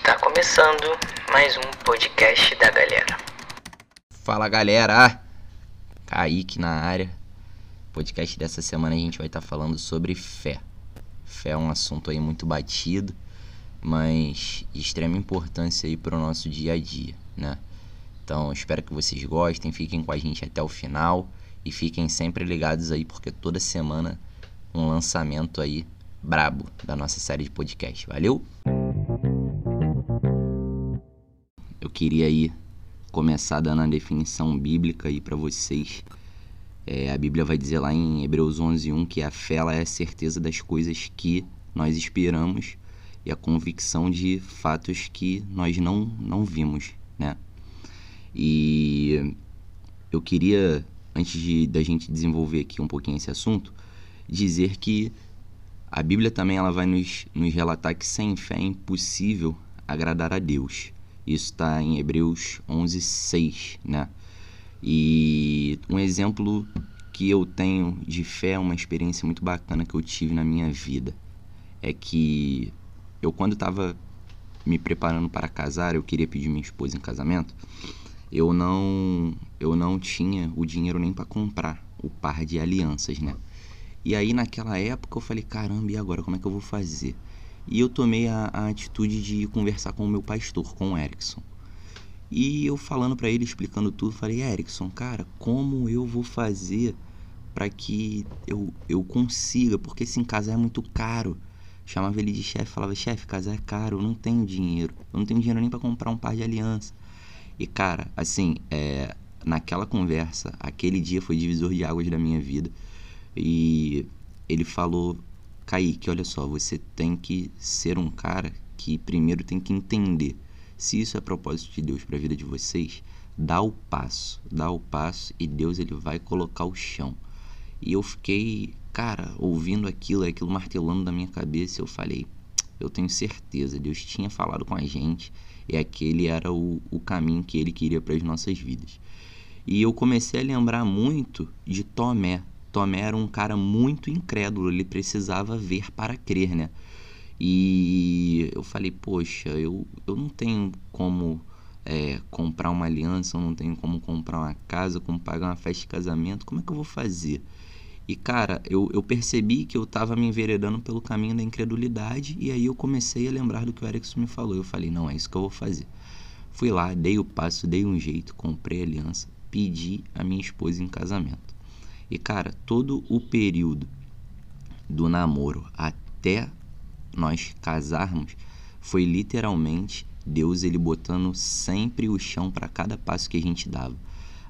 Está começando mais um podcast da galera. Fala galera, Kaique na área. Podcast dessa semana a gente vai estar falando sobre fé. Fé é um assunto aí muito batido, mas de extrema importância aí para o nosso dia a dia, né? Então espero que vocês gostem, fiquem com a gente até o final e fiquem sempre ligados aí porque toda semana um lançamento aí brabo da nossa série de podcast. Valeu? Eu queria aí começar dando a definição bíblica aí para vocês. É, a Bíblia vai dizer lá em Hebreus 11:1 que a fé ela é a certeza das coisas que nós esperamos e a convicção de fatos que nós não não vimos, né? E eu queria antes de da gente desenvolver aqui um pouquinho esse assunto, dizer que a Bíblia também ela vai nos, nos relatar que sem fé é impossível agradar a Deus. Isso está em Hebreus 11, 6, né? E um exemplo que eu tenho de fé, uma experiência muito bacana que eu tive na minha vida, é que eu quando estava me preparando para casar, eu queria pedir minha esposa em casamento, eu não eu não tinha o dinheiro nem para comprar o par de alianças, né? E aí naquela época eu falei, caramba, e agora como é que eu vou fazer? E eu tomei a, a atitude de conversar com o meu pastor, com o Erickson. E eu falando para ele, explicando tudo, falei, Erickson, cara, como eu vou fazer para que eu, eu consiga? Porque esse em casar é muito caro. Chamava ele de chefe, falava, chefe, casar é caro, eu não tenho dinheiro. Eu não tenho dinheiro nem para comprar um par de aliança. E cara, assim, é, naquela conversa, aquele dia foi divisor de águas da minha vida. E ele falou: Kaique, olha só, você tem que ser um cara que primeiro tem que entender se isso é propósito de Deus para a vida de vocês. Dá o passo, dá o passo e Deus ele vai colocar o chão. E eu fiquei, cara, ouvindo aquilo, aquilo martelando na minha cabeça. Eu falei, eu tenho certeza, Deus tinha falado com a gente e aquele era o, o caminho que ele queria para as nossas vidas. E eu comecei a lembrar muito de Tomé, Tomé era um cara muito incrédulo, ele precisava ver para crer, né? E eu falei, poxa, eu, eu não tenho como é, comprar uma aliança, eu não tenho como comprar uma casa, como pagar uma festa de casamento, como é que eu vou fazer? E cara, eu, eu percebi que eu estava me enveredando pelo caminho da incredulidade e aí eu comecei a lembrar do que o Erickson me falou. Eu falei, não, é isso que eu vou fazer. Fui lá, dei o passo, dei um jeito, comprei a aliança, pedi a minha esposa em casamento. E cara, todo o período do namoro até nós casarmos foi literalmente Deus ele botando sempre o chão para cada passo que a gente dava.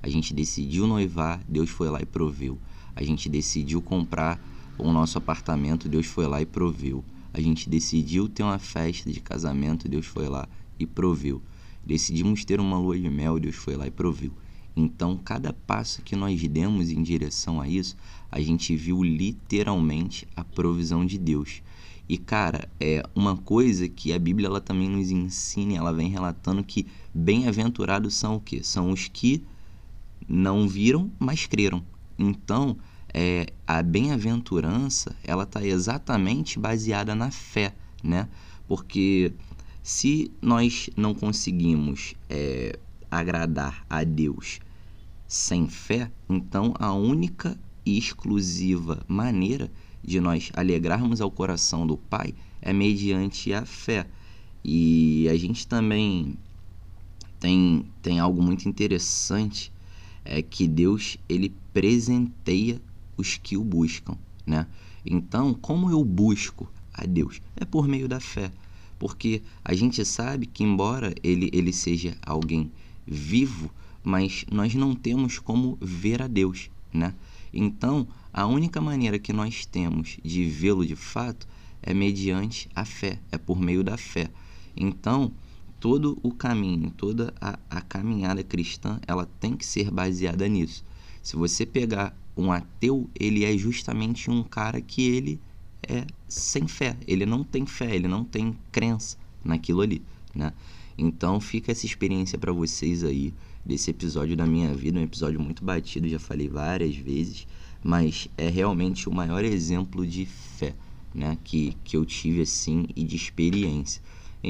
A gente decidiu noivar, Deus foi lá e proveu. A gente decidiu comprar o nosso apartamento, Deus foi lá e proveu. A gente decidiu ter uma festa de casamento, Deus foi lá e proveu. Decidimos ter uma lua de mel, Deus foi lá e proveu. Então, cada passo que nós demos em direção a isso, a gente viu literalmente a provisão de Deus. E cara, é uma coisa que a Bíblia ela também nos ensina, ela vem relatando que bem-aventurados são o quê? São os que não viram, mas creram. Então, é, a bem-aventurança, ela está exatamente baseada na fé, né? Porque se nós não conseguimos é, agradar a Deus sem fé, então a única e exclusiva maneira de nós alegrarmos ao coração do Pai é mediante a fé. E a gente também tem, tem algo muito interessante, é que Deus ele presenteia os que o buscam, né? Então, como eu busco a Deus? É por meio da fé. Porque a gente sabe que embora ele, ele seja alguém vivo, mas nós não temos como ver a Deus, né? Então, a única maneira que nós temos de vê-lo de fato é mediante a fé, é por meio da fé. Então, todo o caminho, toda a, a caminhada cristã, ela tem que ser baseada nisso. Se você pegar um ateu, ele é justamente um cara que ele é sem fé, ele não tem fé, ele não tem crença naquilo ali, né? Então fica essa experiência para vocês aí desse episódio da minha vida, um episódio muito batido, já falei várias vezes, mas é realmente o maior exemplo de fé, né, que, que eu tive assim e de experiência.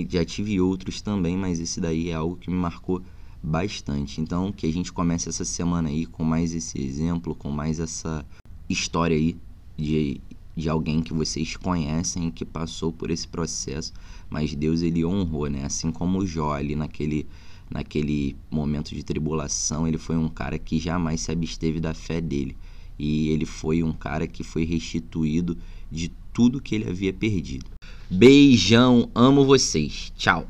Já tive outros também, mas esse daí é algo que me marcou bastante. Então, que a gente comece essa semana aí com mais esse exemplo, com mais essa história aí de, de alguém que vocês conhecem que passou por esse processo, mas Deus ele honrou, né? Assim como Jó ali naquele naquele momento de tribulação, ele foi um cara que jamais se absteve da fé dele. E ele foi um cara que foi restituído de tudo que ele havia perdido. Beijão, amo vocês. Tchau.